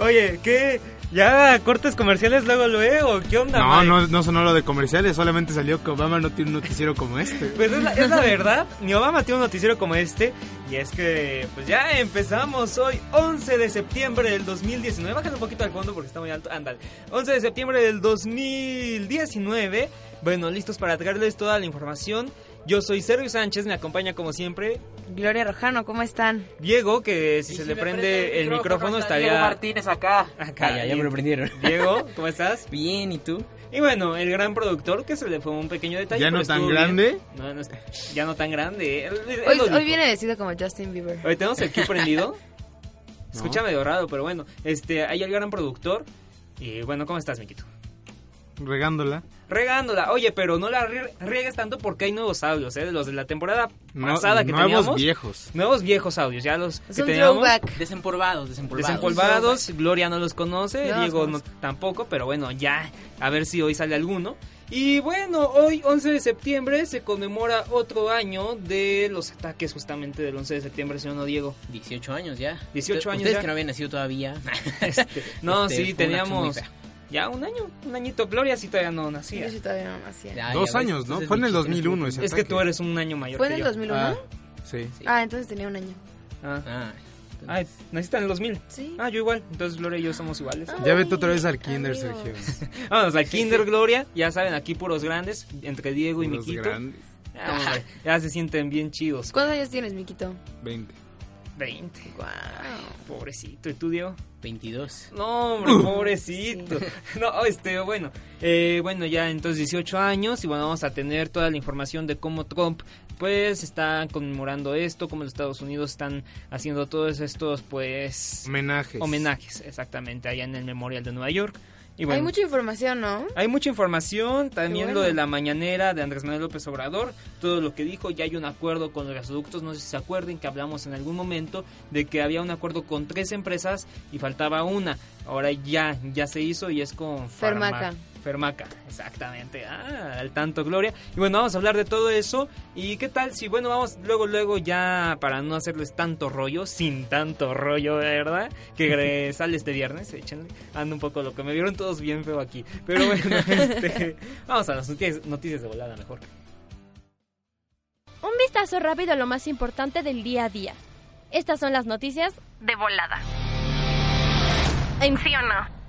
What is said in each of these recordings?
Oye, ¿qué? ¿Ya cortes comerciales luego luego? ¿Qué onda, No, Mike? no, no sonó lo de comerciales, solamente salió que Obama no tiene un noticiero como este. Pues es la, es la verdad, ni Obama tiene un noticiero como este. Y es que, pues ya empezamos hoy, 11 de septiembre del 2019. Bájale un poquito al fondo porque está muy alto. Ándale. 11 de septiembre del 2019. Bueno, listos para traerles toda la información. Yo soy Sergio Sánchez, me acompaña como siempre Gloria Rojano, ¿cómo están? Diego, que si se le prende el micrófono estaría... Diego Martínez acá. Acá, Ah, ya, ya me lo prendieron. Diego, ¿cómo estás? Bien, ¿y tú? Y bueno, el gran productor que se le fue un pequeño detalle. ¿Ya no tan grande? No, no está- ya no tan grande. Hoy, viene vestido como Justin Bieber. Hoy tenemos el Q prendido. Escucha medio raro, pero bueno. Este, hay el gran productor. Y bueno, ¿cómo estás, Miquito? Regándola. Regándola. Oye, pero no la rie- riegues tanto porque hay nuevos audios, ¿eh? De los de la temporada No- pasada que nuevos teníamos. viejos. Nuevos viejos audios, ya los Es que un teníamos. throwback. Desempolvados, desempolvados. Desempolvados, Gloria no los conoce, No Diego no, tampoco, pero bueno, ya, a ver si hoy sale alguno. Y bueno, hoy 11 de septiembre se conmemora otro año de los ataques justamente del 11 de septiembre, señor no Diego. 18 años ya. 18 Usted- años Ustedes ya. que no habían nacido todavía. Este, no, Este, sí, teníamos. Ya un año, un añito. Gloria sí todavía no nacía. Yo sí todavía no nacía. Ya, Dos ya ves, años, ¿no? entonces Fue en el mi chiste no 2001 estuvo- ese Es que tú eres un año mayor ¿Fue en que el yo. 2001? Ah, sí. Ah, entonces tenía un año. Ah. Ah, Ay, naciste en el 2000. Sí. Ah, yo igual. Entonces Gloria y yo somos iguales. Ya vete otra vez al kinder, amigos. Sergio. Vamos al Kinder Gloria. Ya saben, aquí puros grandes. Entre Diego y Miquito. grandes. Ah, ya se sienten bien chidos. ¿Cuántos años tienes, Miquito? 20. 20. Wow. Pobrecito. ¿Y tú, Diego? 22. No, hombre, pobrecito. No, este, bueno. eh, bueno, ya entonces 18 años. Y bueno, vamos a tener toda la información de cómo Trump, pues, está conmemorando esto. Cómo los Estados Unidos están haciendo todos estos, pues. Homenajes. Homenajes, exactamente, allá en el Memorial de Nueva York. Y bueno, Hay mucha información, ¿no? Hay mucha información, también lo de la mañanera de Andrés Manuel López Obrador, todo lo que dijo, ya hay un acuerdo con los gasoductos, no sé si se acuerden que hablamos en algún momento de que había un acuerdo con tres empresas y faltaba una, ahora ya, ya se hizo y es con Farma- Fermaca. Fermaca, exactamente, ah, al tanto Gloria. Y bueno, vamos a hablar de todo eso y qué tal si, bueno, vamos luego, luego ya para no hacerles tanto rollo, sin tanto rollo, ¿verdad? Que sale este viernes, échenle, ando un poco loco, me vieron todos bien feo aquí, pero bueno, este, vamos a las noticias, noticias de volada mejor. Un vistazo rápido a lo más importante del día a día. Estas son las noticias de volada. ¿En sí o no?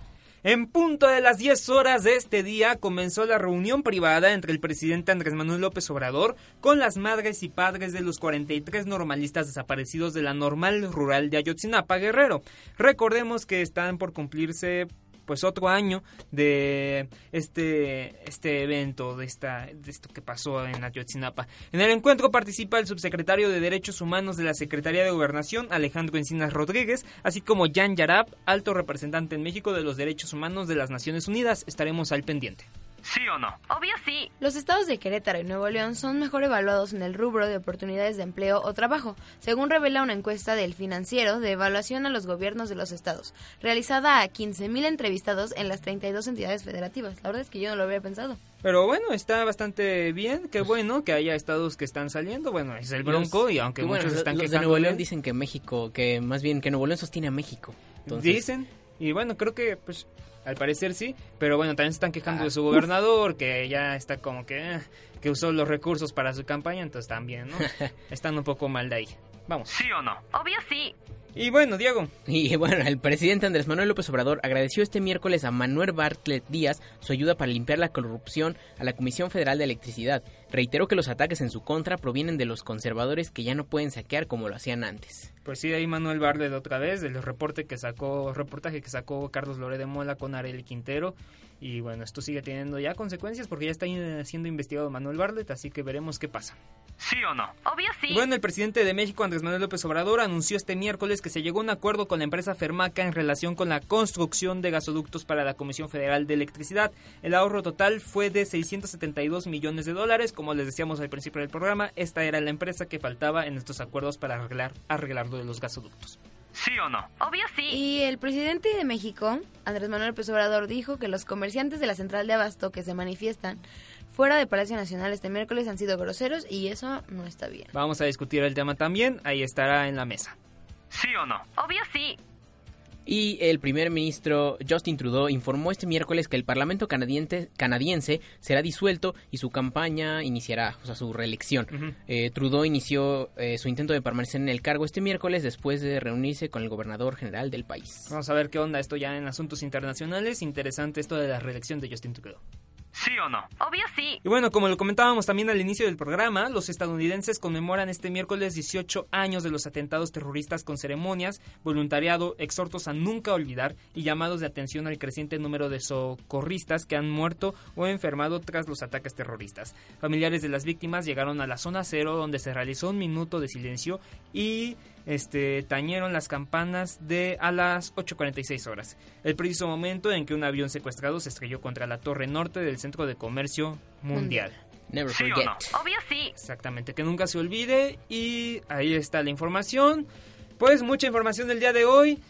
En punto de las 10 horas de este día comenzó la reunión privada entre el presidente Andrés Manuel López Obrador con las madres y padres de los 43 normalistas desaparecidos de la normal rural de Ayotzinapa, Guerrero. Recordemos que están por cumplirse pues otro año de este este evento de esta de esto que pasó en Ayotzinapa. En el encuentro participa el subsecretario de Derechos Humanos de la Secretaría de Gobernación, Alejandro Encinas Rodríguez, así como Jan Yarab, alto representante en México de los Derechos Humanos de las Naciones Unidas. Estaremos al pendiente. ¿Sí o no? Obvio sí. Los estados de Querétaro y Nuevo León son mejor evaluados en el rubro de oportunidades de empleo o trabajo, según revela una encuesta del Financiero de Evaluación a los Gobiernos de los Estados, realizada a 15.000 entrevistados en las 32 entidades federativas. La verdad es que yo no lo había pensado. Pero bueno, está bastante bien, qué bueno que haya estados que están saliendo. Bueno, es el Bronco y aunque bueno, muchos están los de Nuevo León dicen que México, que más bien que Nuevo León sostiene a México. Entonces, Dicen, y bueno, creo que pues al parecer sí, pero bueno, también se están quejando de su gobernador, que ya está como que, eh, que usó los recursos para su campaña, entonces también, ¿no? Están un poco mal de ahí. Vamos. ¿Sí o no? Obvio sí. Y bueno, Diego. Y bueno, el presidente Andrés Manuel López Obrador agradeció este miércoles a Manuel Bartlett Díaz su ayuda para limpiar la corrupción a la Comisión Federal de Electricidad. Reiteró que los ataques en su contra provienen de los conservadores que ya no pueden saquear como lo hacían antes. Pues sí, ahí Manuel Bartlett otra vez, del reporte que sacó, reportaje que sacó Carlos Loré de Mola con Arely Quintero. Y bueno, esto sigue teniendo ya consecuencias porque ya está siendo investigado Manuel Bartlett, así que veremos qué pasa. ¿Sí o no? Obvio sí. Bueno, el presidente de México, Andrés Manuel López Obrador, anunció este miércoles que se llegó a un acuerdo con la empresa Fermaca en relación con la construcción de gasoductos para la Comisión Federal de Electricidad. El ahorro total fue de 672 millones de dólares. Como les decíamos al principio del programa, esta era la empresa que faltaba en estos acuerdos para arreglar, arreglar lo de los gasoductos. ¿Sí o no? Obvio sí. Y el presidente de México, Andrés Manuel López Obrador, dijo que los comerciantes de la central de Abasto que se manifiestan fuera de Palacio Nacional este miércoles han sido groseros y eso no está bien. Vamos a discutir el tema también, ahí estará en la mesa. ¿Sí o no? Obvio sí. Y el primer ministro Justin Trudeau informó este miércoles que el Parlamento canadiense, canadiense será disuelto y su campaña iniciará, o sea, su reelección. Eh, Trudeau inició eh, su intento de permanecer en el cargo este miércoles después de reunirse con el gobernador general del país. Vamos a ver qué onda esto ya en asuntos internacionales. Interesante esto de la reelección de Justin Trudeau. ¿Sí o no? Obvio sí. Y bueno, como lo comentábamos también al inicio del programa, los estadounidenses conmemoran este miércoles 18 años de los atentados terroristas con ceremonias, voluntariado, exhortos a nunca olvidar y llamados de atención al creciente número de socorristas que han muerto o enfermado tras los ataques terroristas. Familiares de las víctimas llegaron a la zona cero donde se realizó un minuto de silencio y este, tañeron las campanas de a las 8.46 horas, el preciso momento en que un avión secuestrado se estrelló contra la torre norte del Centro de Comercio Mundial. Never ¿Sí forget. no? Obvio sí. Exactamente, que nunca se olvide y ahí está la información. Pues mucha información del día de hoy.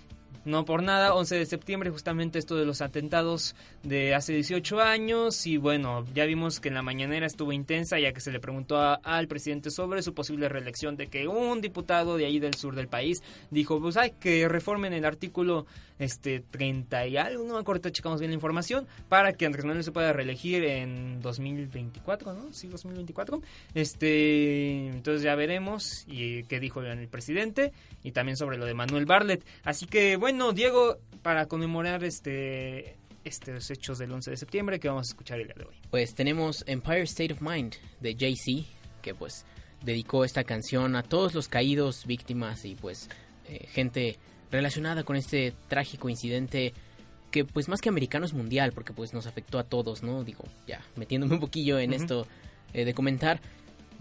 No por nada, 11 de septiembre, justamente esto de los atentados de hace 18 años. Y bueno, ya vimos que en la mañanera estuvo intensa, ya que se le preguntó a- al presidente sobre su posible reelección, de que un diputado de ahí del sur del país dijo: Pues hay que reformen el artículo este 30 y algo, no me acuerdo, checamos bien la información, para que Andrés Manuel se pueda reelegir en 2024, ¿no? Sí, 2024. Este, entonces ya veremos y qué dijo el presidente y también sobre lo de Manuel Barlet. Así que bueno, Diego, para conmemorar este estos hechos del 11 de septiembre que vamos a escuchar el día de hoy. Pues tenemos Empire State of Mind de Jay-Z, que pues dedicó esta canción a todos los caídos, víctimas y pues eh, gente relacionada con este trágico incidente que pues más que americano es mundial, porque pues nos afectó a todos, ¿no? Digo, ya metiéndome un poquillo en esto eh, de comentar,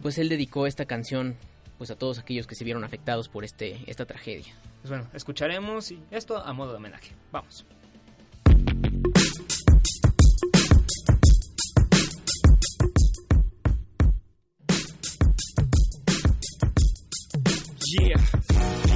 pues él dedicó esta canción pues a todos aquellos que se vieron afectados por este esta tragedia. Pues bueno, escucharemos y esto a modo de homenaje. Vamos. Yeah.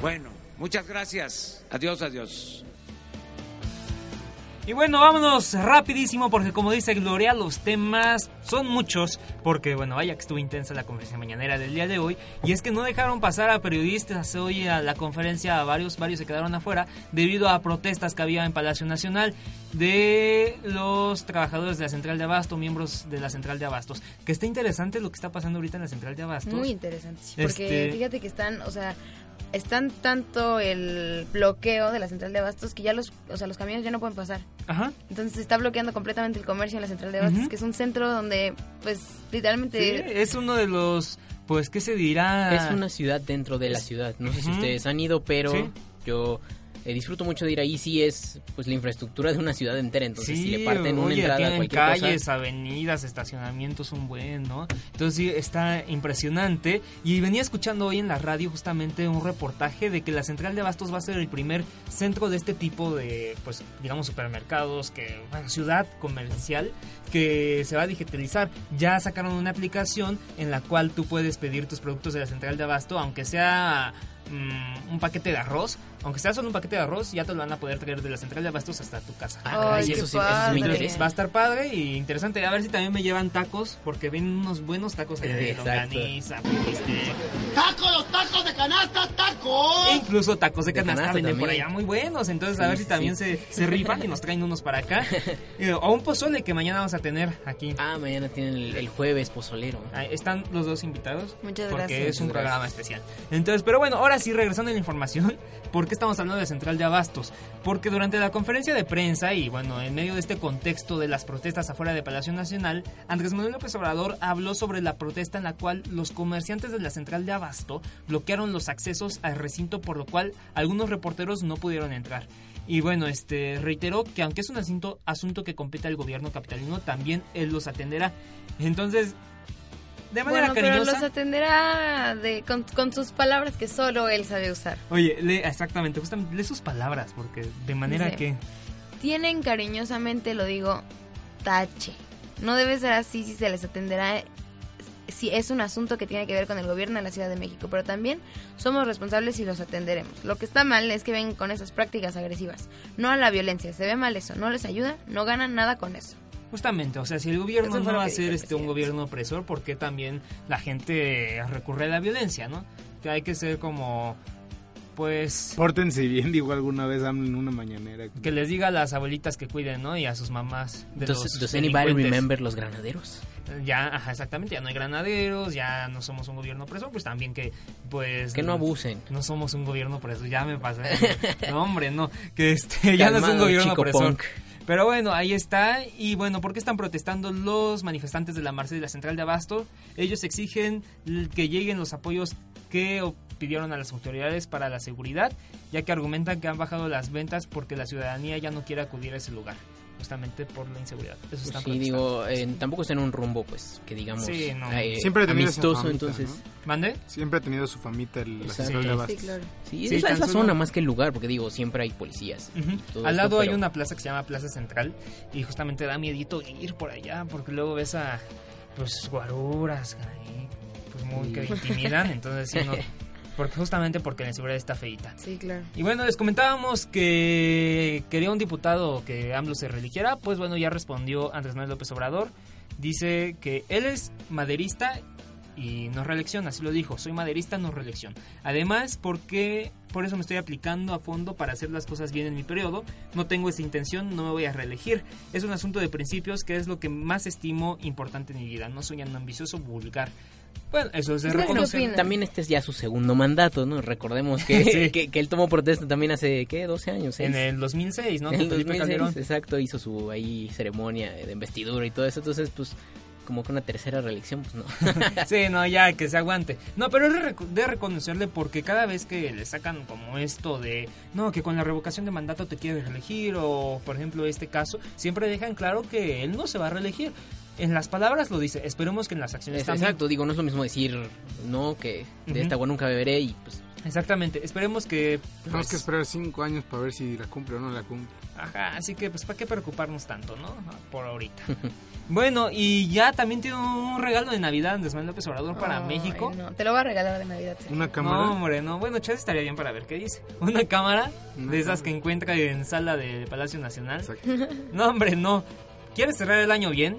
Bueno, muchas gracias. Adiós, adiós. Y bueno, vámonos rapidísimo porque como dice Gloria, los temas son muchos porque bueno, vaya que estuvo intensa la conferencia mañanera del día de hoy y es que no dejaron pasar a periodistas hoy a la conferencia, varios varios se quedaron afuera debido a protestas que había en Palacio Nacional de los trabajadores de la Central de Abasto, miembros de la Central de Abastos. Que está interesante lo que está pasando ahorita en la Central de Abastos. Muy interesante, sí, porque Este- fíjate que están, o sea, están tanto el bloqueo de la central de abastos que ya los, o sea, los camiones ya no pueden pasar. Ajá. Entonces se está bloqueando completamente el comercio en la central de abastos, que es un centro donde, pues, literalmente... Sí, es uno de los pues qué se dirá Es una ciudad dentro de la ciudad. No sé si ustedes han ido, pero Sí. yo eh, disfruto mucho de ir ahí. Sí es pues la infraestructura de una ciudad entera. Entonces, si le parten una oye, entrada a tienen cualquier calles, cosa... avenidas, estacionamientos, un buen, ¿no? Entonces sí, está impresionante. Y venía escuchando hoy en la radio justamente un reportaje de que la central de abastos va a ser el primer centro de este tipo de, pues, digamos, supermercados, que, bueno, ciudad comercial, que se va a digitalizar. Ya sacaron una aplicación en la cual tú puedes pedir tus productos de la central de abasto, aunque sea mm, un paquete de arroz, aunque sea solo un paquete de arroz, ya te lo van a poder traer de la central de abastos hasta tu casa. Ah, Ay, eso sí-. Va a estar padre y interesante. A ver si también me llevan tacos, porque ven unos buenos tacos ahí de Exacto. longaniza, este, ¡Tacos, los tacos de canasta, tacos! e incluso tacos de, De canasta, canasta venden por allá muy buenos. Entonces, a Sí, ver si sí, también sí. se, se rifan y nos traen unos para acá. Eh, o un pozole que mañana vamos a tener aquí. Ah, mañana tienen el, el jueves pozolero. Ahí Están los dos invitados. Muchas porque gracias. es un programa especial. Entonces, pero bueno, ahora sí, regresando a la información, ¿por qué estamos hablando de Central de Abastos? Porque durante la conferencia de prensa y bueno, en medio de este contexto de las protestas afuera de Palacio Nacional, Andrés Manuel López Obrador habló sobre la protesta en la cual los comerciantes de la Central de Abasto bloquearon los accesos al recinto, por lo cual algunos reporteros no pudieron entrar. Y bueno, este reiteró que aunque es un asunto, asunto que compete al gobierno capitalino, también él los atenderá. Entonces, de manera Bueno, pero cariñosa. los atenderá de, con, con sus palabras que solo él sabe usar. Oye, lee exactamente, justamente lee sus palabras, porque de manera que. Tienen cariñosamente, lo digo, tache. No debe ser así si se les atenderá si es un asunto que tiene que ver con el gobierno de la Ciudad de México, pero también somos responsables y los atenderemos. Lo que está mal es que ven con esas prácticas agresivas, no a la violencia. Se ve mal eso, no les ayuda, no ganan nada con eso. Justamente, o sea, si el gobierno Eso no va a ser este un gobierno opresor, ¿por qué también la gente recurre a la violencia, no? Que hay que ser como, pues, Pórtense bien, digo alguna vez en una mañanera. que les diga a las abuelitas que cuiden, ¿no? Y a sus mamás de Does, los does anybody remember los granaderos? Ya, ajá, exactamente, ya no hay granaderos, ya no somos un gobierno opresor, pues también que, pues... Que no abusen. No somos un gobierno opresor, ya me pasé. no, hombre, no, que este, ya no es un gobierno opresor. punk. Pero bueno, ahí está. Y bueno, ¿por qué están protestando los manifestantes de la Marcha de la Central de Abasto? Ellos exigen que lleguen los apoyos que pidieron a las autoridades para la seguridad, ya que argumentan que han bajado las ventas porque la ciudadanía ya no quiere acudir a ese lugar, justamente por la inseguridad. Eso están Sí, digo, eh, tampoco está en un rumbo, pues, que digamos, Sí, no. eh, Siempre ha tenido amistoso, famita, entonces... ¿no? ¿Mande? Siempre ha tenido su famita el la Exacto. Sí. Sí, claro. Sí, Sí, es, la, es la zona más que el lugar, porque digo, siempre hay policías. todo Al esto, lado hay pero- una plaza que se llama Plaza Central y justamente da miedito ir por allá porque luego ves a pues guaruras ahí, pues muy que intimidan, entonces sí no porque justamente porque la inseguridad está feita. Sí, claro. Y bueno, les comentábamos que quería un diputado que AMLO se religiera, pues bueno, ya respondió Andrés Manuel López Obrador. Dice que él es maderista y no reelección, así lo dijo, soy maderista, no reelección. Además, porque por eso me estoy aplicando a fondo para hacer las cosas bien en mi periodo, no tengo esa intención, no me voy a reelegir. Es un asunto de principios que es lo que más estimo importante en mi vida, no soy un ambicioso vulgar. Bueno, eso es de ¿Ustedes qué reconocer. También este es ya su segundo mandato, ¿no? Recordemos que, Sí. que, que él tomó protesta también hace, ¿qué? 12 años. En el 2006, ¿no? En el Con Felipe 2006, Calderón. exacto, hizo su ahí ceremonia de investidura y todo eso, entonces pues como que una tercera reelección, pues no. Sí, no, ya que se aguante. No, pero es de reconocerle porque cada vez que le sacan como esto de, no, que con la revocación de mandato te quieres reelegir o, por ejemplo, este caso, siempre dejan claro que él no se va a reelegir. En las palabras lo dice, esperemos que en las acciones Es- también. exacto, digo, no es lo mismo decir no que de esta agua nunca beberé y pues Exactamente, esperemos que... Tenemos pues, que esperar cinco años para ver si la cumple o no la cumple. Ajá, así que pues para qué preocuparnos tanto, ¿no? Por ahorita. bueno, y ya también tiene un regalo de Navidad Andrés Manuel López Obrador para Ay, México. no, Te lo voy a regalar de Navidad. sí. ¿Una cámara? No, hombre, no. Bueno, Chávez estaría bien para ver qué dice. Una cámara Una de esas cámara. que encuentra en sala de Palacio Nacional. No, hombre, no. ¿Quieres cerrar el año bien?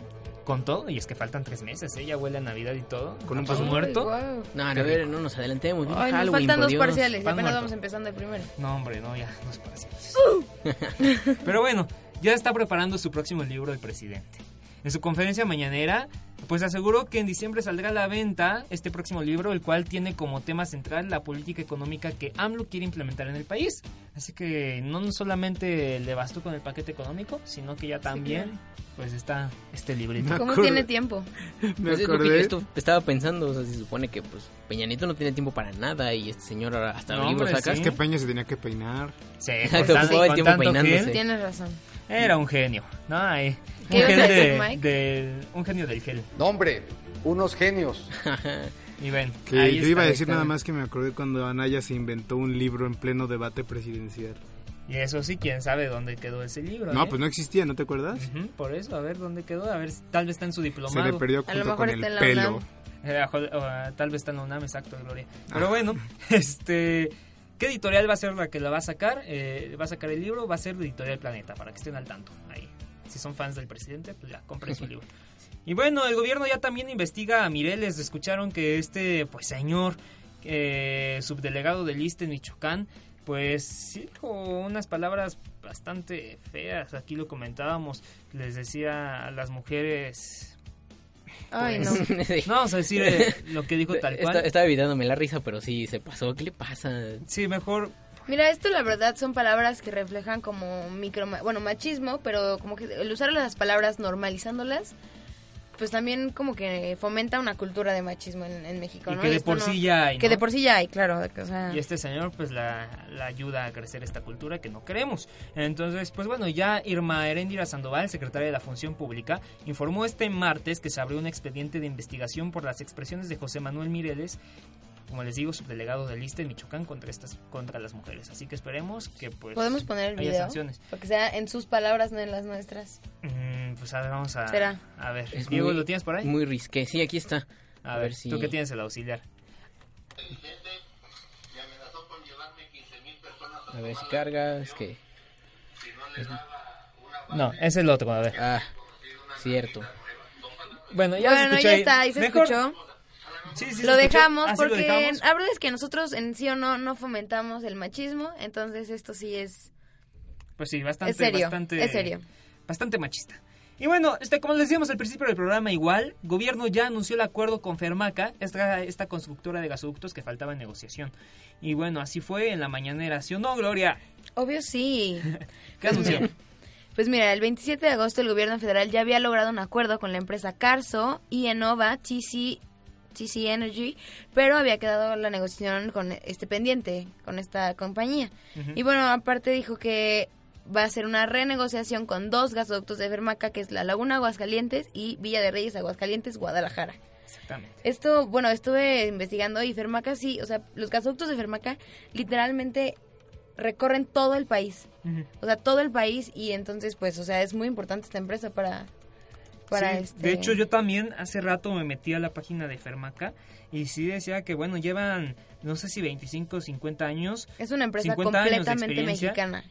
Con todo, y es que faltan tres meses, ¿eh? Ya huele a Navidad y todo. Con un Pan paso muerto. No, no, Qué a ver, rico. no nos adelantemos. Ay, nos Halloween, faltan dos Dios. parciales. Pan apenas muerto. vamos empezando el primero. No, hombre, no, ya, dos parciales. Pero bueno, ya está preparando su próximo libro el presidente. En su conferencia mañanera, pues aseguró que en diciembre saldrá a la venta este próximo libro, el cual tiene como tema central la política económica que AMLO quiere implementar en el país. Así que no solamente le bastó con el paquete económico, sino que ya también pues está este librito. ¿Cómo tiene tiempo? Me Pues es lo que yo acordé. esto- estaba pensando, o sea, se supone que pues Peña Nieto no tiene tiempo para nada y este señor ahora hasta No, libro saca. sí. Es que Peña se tenía que peinar. Sí, Exacto, con todo el tiempo peinándose. gel. Tienes razón. Era un genio, ¿no? Ay, un, ¿Qué ibas gel a decir, de- Mike? del- un genio del gel. No, hombre, unos genios. Y ven, Que ahí yo iba a decir nada más que me acordé cuando Anaya se inventó un libro en pleno debate presidencial. Y eso sí, quién sabe dónde quedó ese libro. No, ¿eh? pues no existía, ¿no te acuerdas? Ujú, por eso, a ver dónde quedó, a ver, si- tal vez está en su diplomado. Se le perdió A lo junto mejor con está el en la pelo. UNAM. Eh, ah, tal vez está en la UNAM, exacto, Gloria. Pero Ah. bueno, este... ¿Qué editorial va a ser la que la va a sacar? Eh, va a sacar el libro, va a ser de Editorial Planeta, para que estén al tanto. Ahí, si son fans del presidente, pues ya, compren su libro. Y bueno, el gobierno ya también investiga a Mireles. Escucharon que este, pues señor, eh, subdelegado del ISTE en Michoacán, pues sí dijo unas palabras bastante feas. Aquí lo comentábamos. Les decía a las mujeres... Ay, no. pues, no vamos a decir eh, lo que dijo tal cual. Está- estaba evitándome la risa, pero sí se pasó. ¿Qué le pasa? Sí, mejor Mira, esto la verdad son palabras que reflejan como micro, bueno, machismo, pero como que el usar las palabras normalizándolas, pues también como que fomenta una cultura de machismo en, en México, Y ¿no? que de por no- sí ya hay, de por sí ya hay, claro. O sea, Y este señor pues la, la ayuda a crecer esta cultura que no queremos. Entonces, pues bueno, ya Irma Heréndira Sandoval, secretaria de la Función Pública, informó este martes que se abrió un expediente de investigación por las expresiones de José Manuel Mireles, como les digo, subdelegado del ISTE en Michoacán contra estas contra las mujeres. Así que esperemos que pues ¿Podemos poner el haya video? sanciones. Para que sea en sus palabras, no en las nuestras. Mm, pues a ver, vamos a Será. a ver. Es Diego, muy- ¿lo tienes por ahí? Muy risqué. Sí, aquí está. A, ver, tú que tienes el auxiliar. A ver si carga. Es que. No, es el otro, a ver. Ah, cierto. Bueno, ya se bueno, escuchó ya ahí. está, ahí se Mejor- escuchó. Sí, sí, lo dejamos Ah, sí, lo porque dejamos. la verdad es que nosotros en sí o no no fomentamos el machismo, entonces esto sí es Pues sí, bastante, Es serio, bastante, es serio. bastante machista. Y bueno, este, como les decíamos al principio del programa, igual, gobierno ya anunció el acuerdo con Fermaca, esta, esta constructora de gasoductos que faltaba en negociación. Y bueno, así fue en la mañanera, ¿sí o no, Gloria? obvio sí. ¿Qué anunció? Pues mira, el 27 de agosto el gobierno federal ya había logrado un acuerdo con la empresa Carso y Enova TC, TC Energy, pero había quedado la negociación con este pendiente, con esta compañía. Y bueno, aparte dijo que va a ser una renegociación con dos gasoductos de Fermaca, que es la Laguna Aguascalientes y Villa de Reyes Aguascalientes, Guadalajara. Exactamente. Esto, bueno, estuve investigando y Fermaca sí, o sea, los gasoductos de Fermaca literalmente recorren todo el país. O sea, todo el país y entonces, pues, o sea, es muy importante esta empresa para... para Sí, este... De hecho, yo también hace rato me metí a la página de Fermaca y sí decía que, bueno, llevan, no sé si 25 o 50 años. Es una empresa 50 años de completamente mexicana.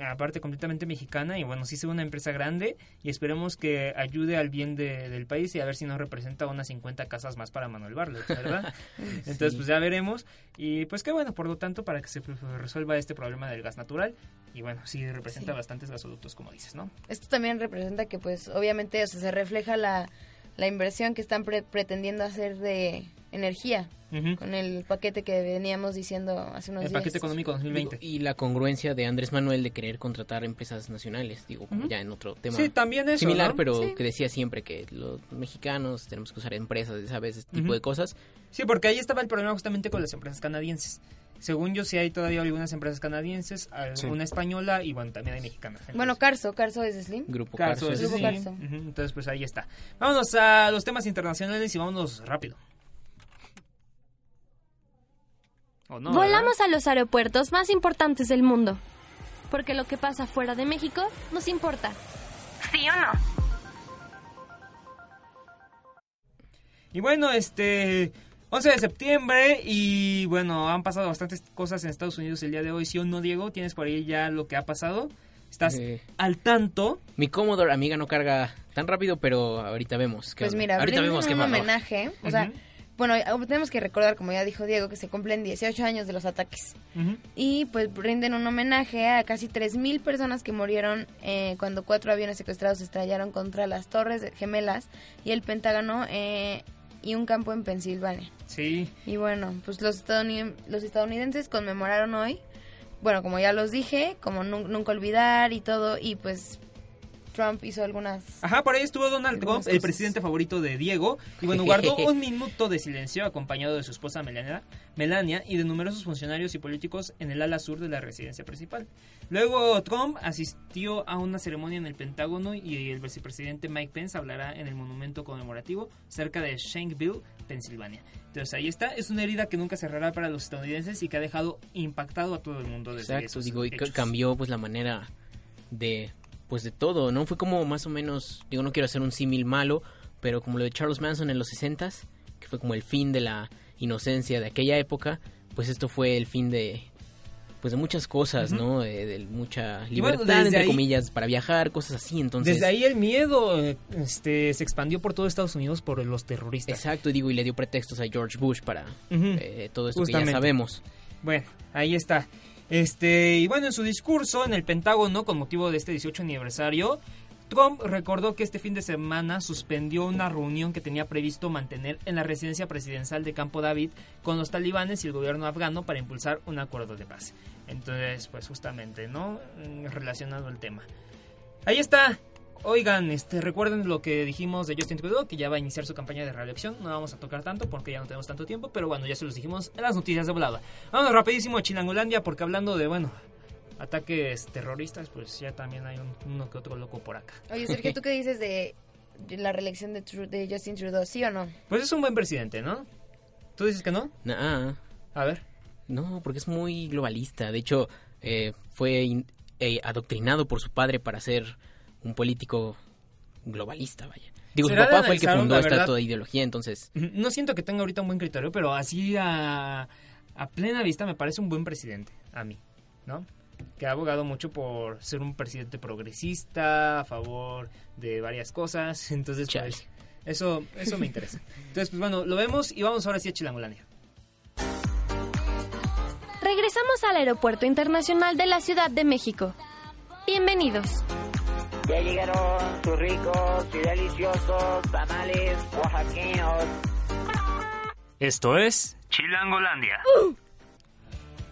Aparte completamente mexicana y bueno, sí es una empresa grande y esperemos que ayude al bien de- del país y a ver si nos representa unas 50 casas más para Manuel Barlet, ¿verdad? Entonces Sí. pues ya veremos y pues qué bueno, por lo tanto para que se resuelva este problema del gas natural y bueno, sí representa Sí. bastantes gasoductos como dices, ¿no? Esto también representa que, pues, obviamente, o sea, se refleja la, la inversión que están pre- pretendiendo hacer de energía con el paquete que veníamos diciendo hace unos El días. paquete económico 2020. Y la congruencia de Andrés Manuel de querer contratar empresas nacionales, digo, como Ujú. ya en otro tema. Sí, también eso, Similar, ¿no? pero Sí. que decía siempre que los mexicanos tenemos que usar empresas, ¿sabes? Este tipo de cosas. Sí, porque ahí estaba el problema justamente con las empresas canadienses. Según yo, sí hay todavía algunas empresas canadienses, alguna española y bueno, también hay mexicanas. Bueno, Carso, Carso es Slim. Grupo Carso, Grupo sí. Carso. Entonces, pues ahí está. Vámonos a los temas internacionales y vámonos rápido. ¿O no? Volamos a los aeropuertos más importantes del mundo. Porque lo que pasa fuera de México nos importa. ¿Sí o no? Y bueno, este 11 de septiembre y bueno, han pasado bastantes cosas en Estados Unidos el día de hoy. ¿Sí o no, Diego? ¿Tienes por ahí ya lo que ha pasado? ¿Estás Eh, al tanto? Mi Commodore, amiga, no carga tan rápido, pero ahorita vemos. qué Pues onda. mira, ahorita vemos qué un homenaje. O sea, bueno, tenemos que recordar, como ya dijo Diego, que se cumplen 18 años de los ataques. Y pues rinden un homenaje a casi 3.000 personas que murieron eh, cuando cuatro aviones secuestrados se estrellaron contra las Torres Gemelas y el Pentágono eh, y un campo en Pensilvania. Sí. Y bueno, pues los, estadounid- los estadounidenses conmemoraron hoy, bueno, como ya los dije, como nun- nunca olvidar y todo, y pues Trump hizo algunas... Ajá, por ahí estuvo Donald Trump, el presidente favorito de Diego, y bueno, guardó un minuto de silencio acompañado de su esposa Melania, Melania y de numerosos funcionarios y políticos en el ala sur de la residencia principal. Luego Trump asistió a una ceremonia en el Pentágono y el vicepresidente Mike Pence hablará en el monumento conmemorativo cerca de Shanksville, Pensilvania. Entonces ahí está, es una herida que nunca cerrará para los estadounidenses y que ha dejado impactado a todo el mundo desde Exacto, esos digo, y hechos. cambió pues la manera de pues de todo, ¿no? Fue como más o menos, digo, no quiero hacer un símil malo, pero como lo de Charles Manson en los 60s, que fue como el fin de la inocencia de aquella época, pues esto fue el fin de pues de muchas cosas. ¿no? De, de mucha bueno, libertad, entre ahí- comillas, para viajar, cosas así, entonces... Desde ahí el miedo eh, este, se expandió por todo Estados Unidos por los terroristas. Exacto, digo, y le dio pretextos a George Bush para eh, todo esto que ya sabemos. Bueno, ahí está. Este, y bueno, en su discurso en el Pentágono con motivo de este 18 aniversario, Trump recordó que este fin de semana suspendió una reunión que tenía previsto mantener en la residencia presidencial de Campo David con los talibanes y el gobierno afgano para impulsar un acuerdo de paz. Entonces, pues justamente, ¿no? Mm, Relacionado al tema. Ahí está. Oigan, este, recuerden lo que dijimos de Justin Trudeau, que ya va a iniciar su campaña de reelección. No vamos a tocar tanto porque ya no tenemos tanto tiempo, pero bueno, ya se los dijimos en las noticias de volada. Vamos rapidísimo a Chilangolandia porque hablando de, bueno, ataques terroristas, pues ya también hay un- uno que otro loco por acá. Oye, Sergio, ¿tú qué dices de la reelección de, Tru- de Justin Trudeau? ¿Sí o no? Pues es un buen presidente, ¿no? ¿Tú dices que no? Nah. A ver. No, porque es muy globalista. De hecho, eh, fue in- eh, adoctrinado por su padre para ser un político globalista, vaya. Digo, su papá fue el que fundó esta verdad. toda ideología, entonces... No siento que tenga ahorita un buen criterio, pero así a, a plena vista me parece un buen presidente, a mí, ¿no? Que ha abogado mucho por ser un presidente progresista, a favor de varias cosas, entonces pues eso, eso me interesa. Entonces pues bueno, lo vemos y vamos ahora sí a Chilangolandia. Regresamos al Aeropuerto Internacional de la Ciudad de México. Bienvenidos. Ya llegaron sus ricos y deliciosos tamales oaxaqueños. Esto es Chilangolandia.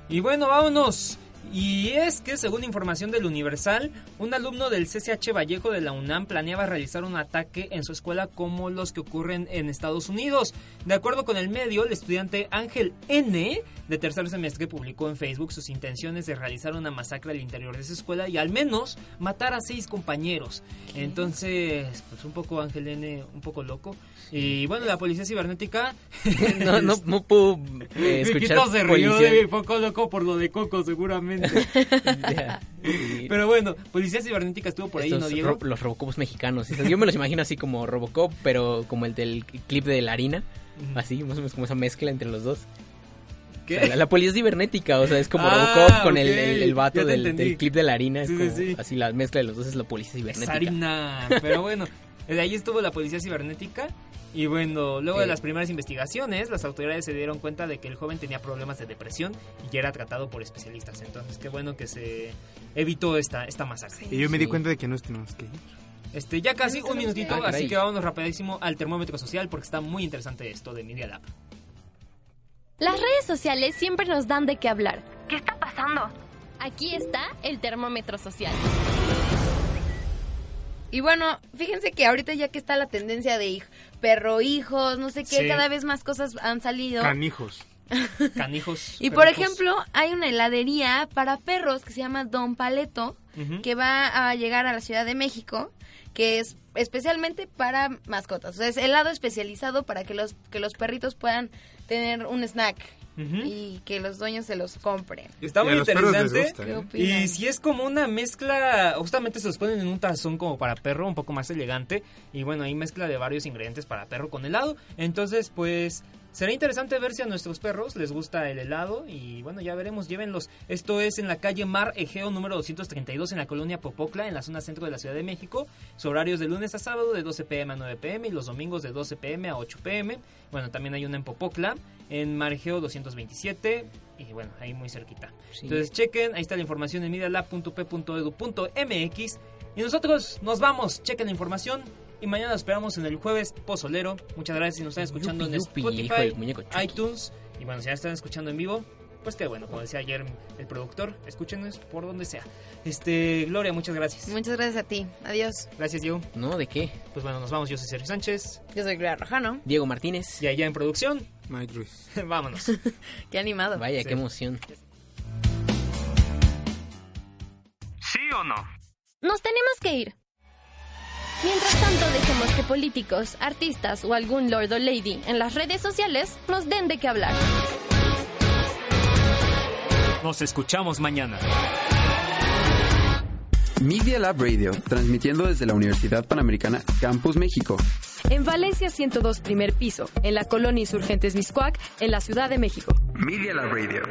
Y bueno, vámonos. Y es que, según información del Universal, un alumno del CCH Vallejo de la UNAM planeaba realizar un ataque en su escuela como los que ocurren en Estados Unidos. De acuerdo con el medio, el estudiante Ángel N. de tercer semestre publicó en Facebook sus intenciones de realizar una masacre al interior de su escuela y al menos matar a seis compañeros. Entonces, pues un poco Ángel N. un poco loco. Y bueno, la policía cibernética... No, no, no puedo eh, escuchar se rió policía. de poco loco por lo de Coco, seguramente. Pero bueno, Policía Cibernética estuvo por ahí, Estos ¿no, Diego? ro- los Robocops mexicanos. Yo me los imagino así como Robocop, pero como el del clip de la harina. Así, más o menos como esa mezcla entre los dos. ¿Qué? O sea, La, la policía cibernética, o sea, es como Ah, Robocop con el, el, el vato del, clip de la harina. Es Sí, sí, como sí. Así la mezcla de los dos es la policía cibernética. Sarina. Pero bueno, de ahí estuvo la Policía Cibernética. Y bueno, luego de las primeras investigaciones, las autoridades se dieron cuenta de que el joven tenía problemas de depresión y ya era tratado por especialistas. Entonces, qué bueno que se evitó esta, esta masacre. Y yo me di cuenta de que no tenemos que ir. Este, ya casi un minutito, Ah, así que vámonos rapidísimo al termómetro social porque está muy interesante esto de Media Lab. Las redes sociales siempre nos dan de qué hablar. ¿Qué está pasando? Aquí está el termómetro social. Y bueno, fíjense que ahorita ya que está la tendencia de hij- perro hijos, no sé qué, Sí. cada vez más cosas han salido. Canijos. Canijos. Y por ejemplo, hay una heladería para perros que se llama Don Paleto, que va a llegar a la Ciudad de México, que es especialmente para mascotas. O sea, es helado especializado para que los, que los perritos puedan tener un snack y que los dueños se los compren. Está muy interesante. gusta, ¿Qué ¿eh? Y si es como una mezcla, justamente se los ponen en un tazón como para perro, un poco más elegante. Y bueno, hay mezcla de varios ingredientes para perro con helado. Entonces, pues será interesante ver si a nuestros perros les gusta el helado. Y bueno, ya veremos, llévenlos. Esto es en la calle Mar Egeo número 232 en la colonia Popocla, en la zona centro de la Ciudad de México. Su horario es de lunes a sábado de 12 pm a 9 pm y los domingos de 12 pm a 8 pm. Bueno, también hay una en Popocla, en Margeo 227 y bueno, ahí muy cerquita. Entonces chequen, ahí está la información en medialab.p.edu.mx y nosotros nos vamos, chequen la información y mañana los esperamos en el jueves pozolero. Muchas gracias si nos están escuchando Yupi, en yupi, Spotify, iTunes y bueno, si ya están escuchando en vivo, pues que bueno, como decía ayer el productor, escúchenos por donde sea. Este, Gloria, muchas gracias. Muchas gracias a ti. Adiós. Gracias, Diego. No, ¿de qué? Pues bueno, nos vamos. Yo soy Sergio Sánchez. Yo soy Gloria Rojano. Diego Martínez. Y allá en producción, Mike Ruiz. vámonos. Qué animado. Vaya, Sí. qué emoción. ¿Sí o no? Nos tenemos que ir. Mientras tanto, dejemos que políticos, artistas o algún lord o lady en las redes sociales nos den de qué hablar. Nos escuchamos mañana. Media Lab Radio, transmitiendo desde la Universidad Panamericana Campus México. En Valencia 102 primer piso, en la colonia Insurgentes Miscuac, en la Ciudad de México. Media Lab Radio.